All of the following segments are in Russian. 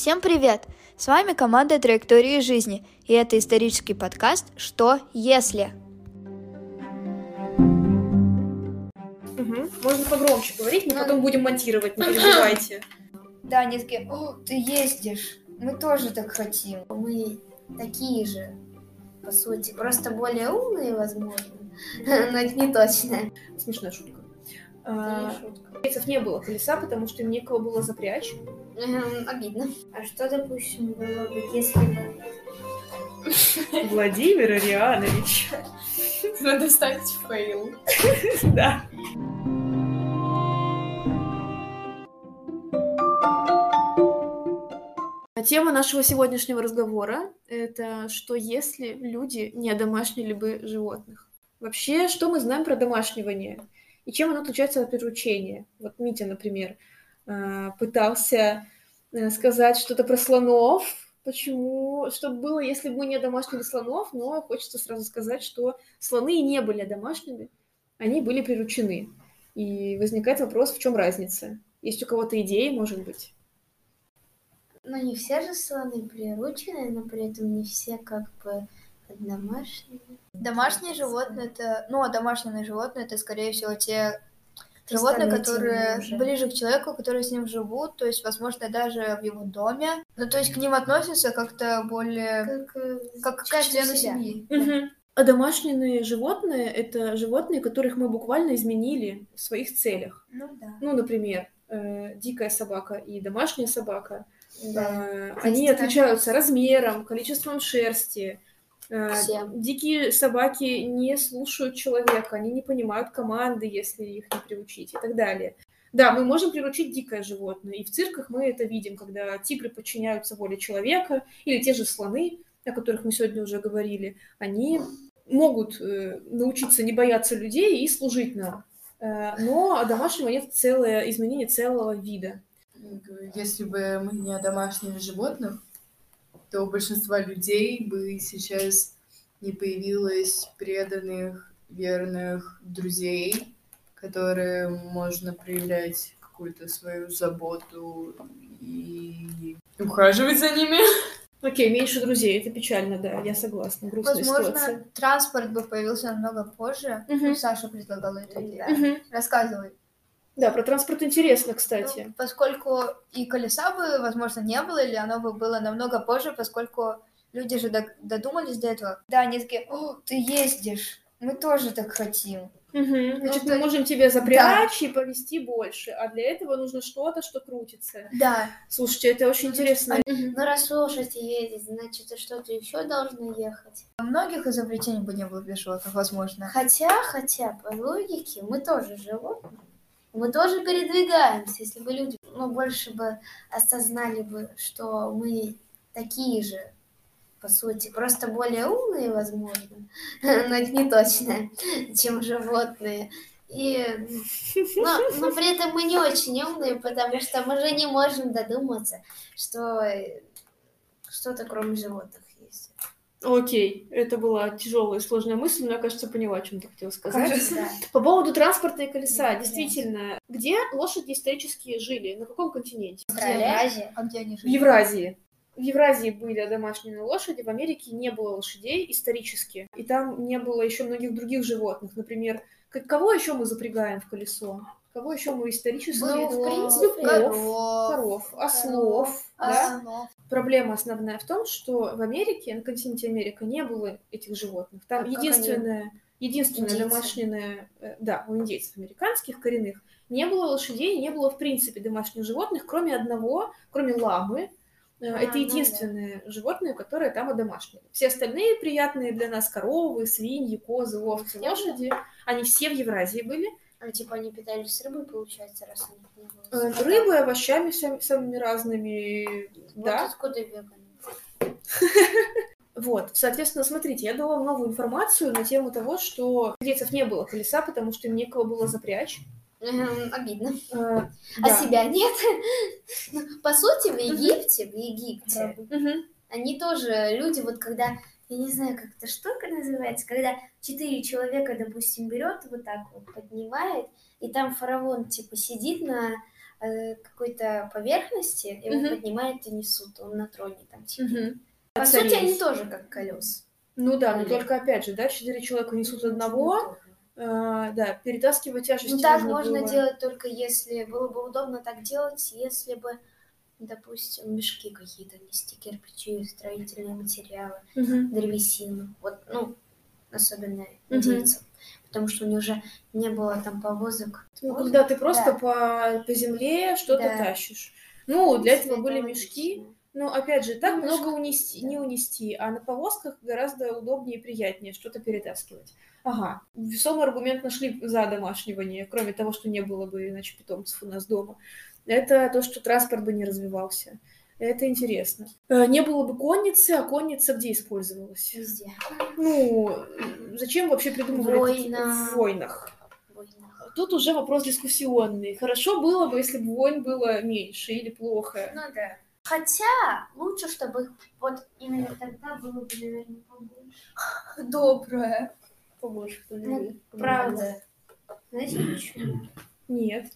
Всем привет! С вами команда Траектории жизни, и это исторический подкаст «Что если?». Угу. Можно погромче говорить, мы потом будем монтировать, не переживайте. Да, они такие, о, ты ездишь, мы тоже так хотим. Мы такие же, по сути, просто более умные, возможно, но это не точно. Смешная шутка. Это А, не шутка. Китайцев не было колеса, потому что им некого было запрячь. Эм, Обидно. А что, допустим, было бы, если бы... Владимир Арианович. Надо ставить fail. Да. Тема нашего сегодняшнего разговора — это что если люди не одомашнили бы животных? Вообще, что мы знаем про одомашнивание? И чем оно отличается от приручения? Вот Митя, например, пытался э, сказать что-то про слонов. Почему? Что было, если бы мы не одомашнили слонов? Но хочется сразу сказать, что слоны и не были одомашнены, они были приручены. И возникает вопрос, в чем разница? Есть у кого-то идеи, может быть? Ну, не все же слоны приручены, но при этом не все как бы домашние. Домашние животные это, ну, а домашние животные это, скорее всего, те животные, которые уже. ближе к человеку, которые с ним живут, то есть, возможно, даже в его доме. Ну, то есть к ним относятся как-то более Как, э, как к часть члену семьи. Мгм. А домашние животные — это животные, которых мы буквально изменили в своих целях. Ну да. Ну, например, э, дикая собака и домашняя собака. Да. Э, они отличаются размером, количеством шерсти. Э, Всем. Дикие собаки не слушают человека, они не понимают команды, если их не приучить и так далее. Да, мы можем приручить дикое животное, и в цирках мы это видим, когда тигры подчиняются воле человека, или те же слоны, о которых мы сегодня уже говорили, они могут э, научиться не бояться людей и служить нам. Э, но домашнего нет целое изменение целого вида. Если бы мы не домашние животных, то у большинства людей бы сейчас не появилось преданных, верных друзей, которые можно проявлять какую-то свою заботу и ухаживать за ними. Окей, меньше друзей, это печально, да, я согласна, грустная Возможно, ситуация. транспорт бы появился намного позже. Ну, Саша предлагала эту идею. Мгм. Рассказывай. Да, про транспорт интересно, кстати. Ну, поскольку и колеса бы, возможно, не было, или оно бы было намного позже, поскольку люди же додумались до этого. Да, они такие, о, ты ездишь, мы тоже так хотим. Мгм. Значит, Ну, мы то- можем тебя запрячь и повести больше, а для этого нужно что-то, что крутится. Да. Слушайте, это очень интересно. Ну, раз лошадь едет, значит, и что-то еще должно ехать. Многих изобретений бы не было без животных, возможно. Хотя, хотя, по логике, мы тоже животные. Мы тоже передвигаемся. Если бы люди, ну, больше бы осознали бы, что мы такие же, по сути, просто более умные, возможно, но это не точно, чем животные. И, но, но при этом мы не очень умные, потому что мы же не можем додуматься, что что-то кроме животных. Окей, это была тяжелая и сложная мысль, но я, кажется, поняла, о чем ты хотела сказать. Кажется. Да. По поводу транспорта и колеса, Да, действительно, где лошади исторически жили? На каком континенте? Австралия. А где они В жили? Евразии. В Евразии были домашние лошади, в Америке не было лошадей исторически. И там не было еще многих других животных. Например, кого еще мы запрягаем в колесо? Кого еще мы исторически? Ну, в принципе, коров, коров, ослов. А да? ослов. Проблема основная в том, что в Америке, на континенте Америка, не было этих животных. Там А единственное, единственное Индейцы. домашнее, э, да, у индейцев американских коренных, не было лошадей, не было в принципе домашних животных, кроме одного, кроме ламы. Э, А, Это ну единственное животное, которое там одомашнено. Все остальные приятные для нас коровы, свиньи, козы, овцы, Я лошади, они все в Евразии были. А типа они питались рыбой, получается, раз у них не было. Э. Рыбы, овощами сам- самыми разными, Вот да. откуда веганы. Вот, соответственно, смотрите, я дала новую информацию на тему того, что индейцев не было колеса, потому что им некого было запрячь. Эм, Обидно. Э, А да. себя нет. Ну, По сути, в Египте, в Египте, они тоже люди, вот когда, я не знаю, как эта штука называется, когда четыре человека, допустим, берет вот так вот, поднимает, и там фараон, типа, сидит на э, какой-то поверхности, его Мгм. поднимают и несут, он на троне там типа. Мгм. По сути, они Отцарились. тоже как колеса. Ну да, но Или- только опять же, да, четыре человека несут одного, а, да, перетаскивать тяжесть Ну так нужно можно было. делать только если было бы удобно так делать, если бы, допустим, мешки какие-то нести, кирпичи, строительные материалы, Мгм. древесину. Вот, ну, особенно индейцам. Потому что у них уже не было там повозок. Ну, когда ты просто Да. по, по земле что-то Да. тащишь. Ну, для этого Это были мешки. Ну, опять же, так Ну, много мешок, унести, да. не унести, а на повозках гораздо удобнее и приятнее что-то перетаскивать. Ага, весомый аргумент нашли за домашнивание, кроме того, что не было бы иначе питомцев у нас дома. Это то, что транспорт бы не развивался. Это интересно. Э, Не было бы конницы, а конница где использовалась? Везде. Ну, зачем вообще придумывали такие- Война. в войнах? Война. Тут уже вопрос дискуссионный. Хорошо было бы, если бы войн было меньше или плохо. Ну да. Хотя лучше, чтобы их вот именно тогда было бы, наверное, побольше. Доброе. Побольше. Ну, Правда. Знаете почему? Нет.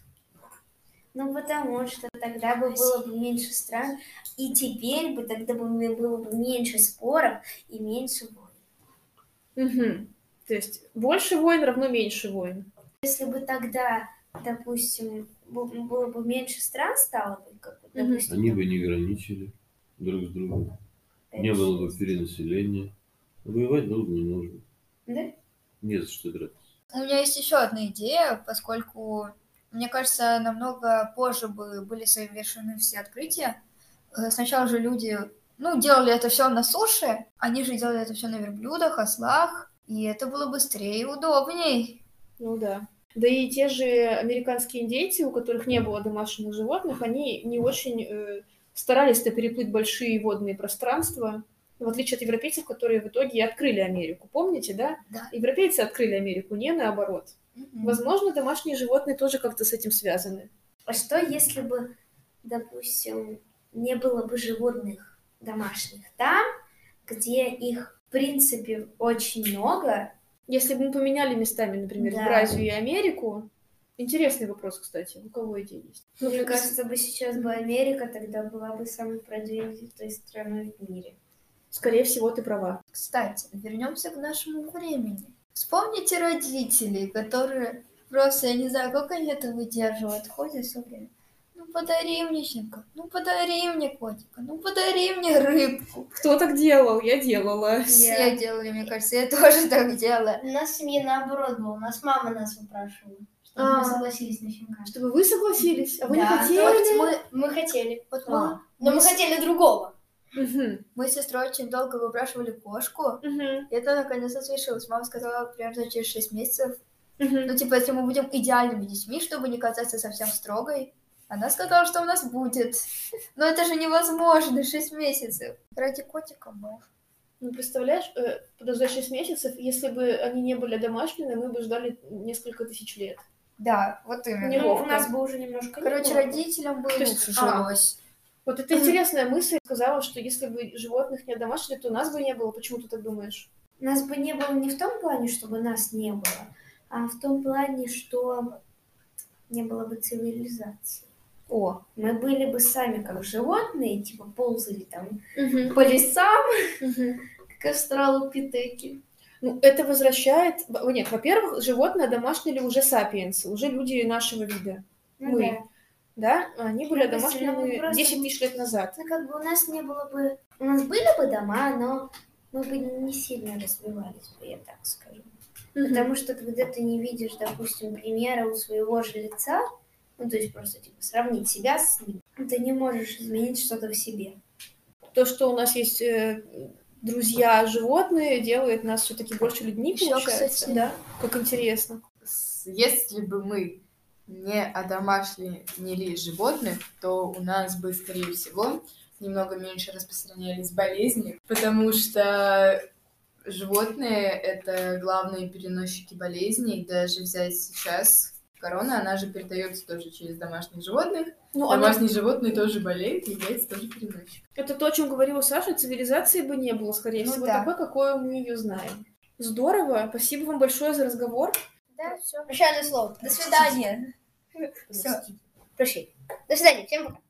Ну, потому что тогда бы было бы меньше стран, и теперь бы тогда бы было бы меньше споров и меньше войн. Мгм. То есть больше войн равно меньше войн. Если бы тогда, допустим, было бы меньше стран стало бы, как допустим, Они бы не граничили друг с другом. Не пять, было бы перенаселения. Воевать долго не нужно. Да? Не за что драться. У меня есть еще одна идея, поскольку, мне кажется, намного позже бы были совершены все открытия. Э, Сначала же люди, ну, делали это все на суше, они же делали это все на верблюдах, ослах, и это было быстрее и удобней. Ну да. Да и те же американские индейцы, у которых не было домашних животных, они не очень э, старались-то переплыть большие водные пространства, в отличие от европейцев, которые в итоге открыли Америку. Помните, да? Да. Европейцы открыли Америку, не наоборот. Мгм. Возможно, домашние животные тоже как-то с этим связаны. А что, если бы, допустим, не было бы животных домашних там, где их, в принципе, очень много, Если бы мы поменяли местами, например, Да. Евразию и Америку, интересный вопрос, кстати, у кого идея есть? Ну, мне мне кажется, бы сейчас бы Америка тогда была бы самой продвинутой страной в мире. скорее всего, ты права. Кстати, вернемся к нашему времени. Вспомните родителей, которые просто, я не знаю, как они это выдерживают, ходят все время. Ну подари мне щенка, ну подари мне котика, ну подари мне рыбку. Кто так делал? Я делала. Все делали, мне кажется, я тоже так делала. У нас в семье наоборот было. У нас мама нас упрашивала, чтобы А. мы согласились на щенка. Чтобы вы согласились, а вы не Да, хотели? вот мы, Мы хотели. вот А. мы, Но мы хотели другого. Мгм. мы с сестрой очень долго выпрашивали кошку. Мгм. И это наконец-то свершилось. Мама сказала примерно через 6 месяцев. Мгм. Ну, типа, если мы будем идеальными детьми, чтобы не казаться совсем строгой, она сказала, что у нас будет. Но это же невозможно, 6 месяцев. Ради котика можно. Ну, представляешь, э, подождать 6 месяцев, если бы они не были домашними, мы бы ждали несколько тысяч лет. Да, вот именно. Неловко. Ну, у нас бы уже немножко не Короче, было. родителям бы То есть- а. Вот это интересная мысль. Сказала, что если бы животных не домашнили, то нас бы не было. Почему ты так думаешь? Нас бы не было не в том плане, чтобы нас не было, а в том плане, что не было бы цивилизации. О. Мы были бы сами как животные, типа ползали там Мгм. по лесам, Мгм. как австралопитеки. Ну, это возвращает... во- Нет, во-первых, животные домашнили уже сапиенсы, уже люди нашего вида. Ну Мы. да. Да? Они были Ну, есть, ну, домашними просто- 10 тысяч лет назад. Ну, как бы у нас не было бы... У нас были бы дома, но мы бы не сильно развивались бы, я так скажу. Потому что когда ты не видишь, допустим, примера у своего же лица, ну, то есть просто, типа, сравнить себя с ним, ты не можешь изменить что-то в себе. То, что у нас есть э, друзья животные, делает нас все-таки больше людьми, Ещё, получается. кстати. Да? Как интересно. Если бы мы не одомашнили животных, то у нас бы, скорее всего, немного меньше распространялись болезни, потому что животные — это главные переносчики болезней. Даже взять сейчас корона, она же передается тоже через домашних животных. Ну, она- Домашние животные тоже болеют и являются тоже переносчиками. Это то, о чем говорила Саша, цивилизации бы не было, скорее Ну всего, да. такой, какой мы ее знаем. Здорово, спасибо вам большое за разговор. Да, все. Прощальное слово. До свидания. Всё. Прощай. До свидания, всем пока.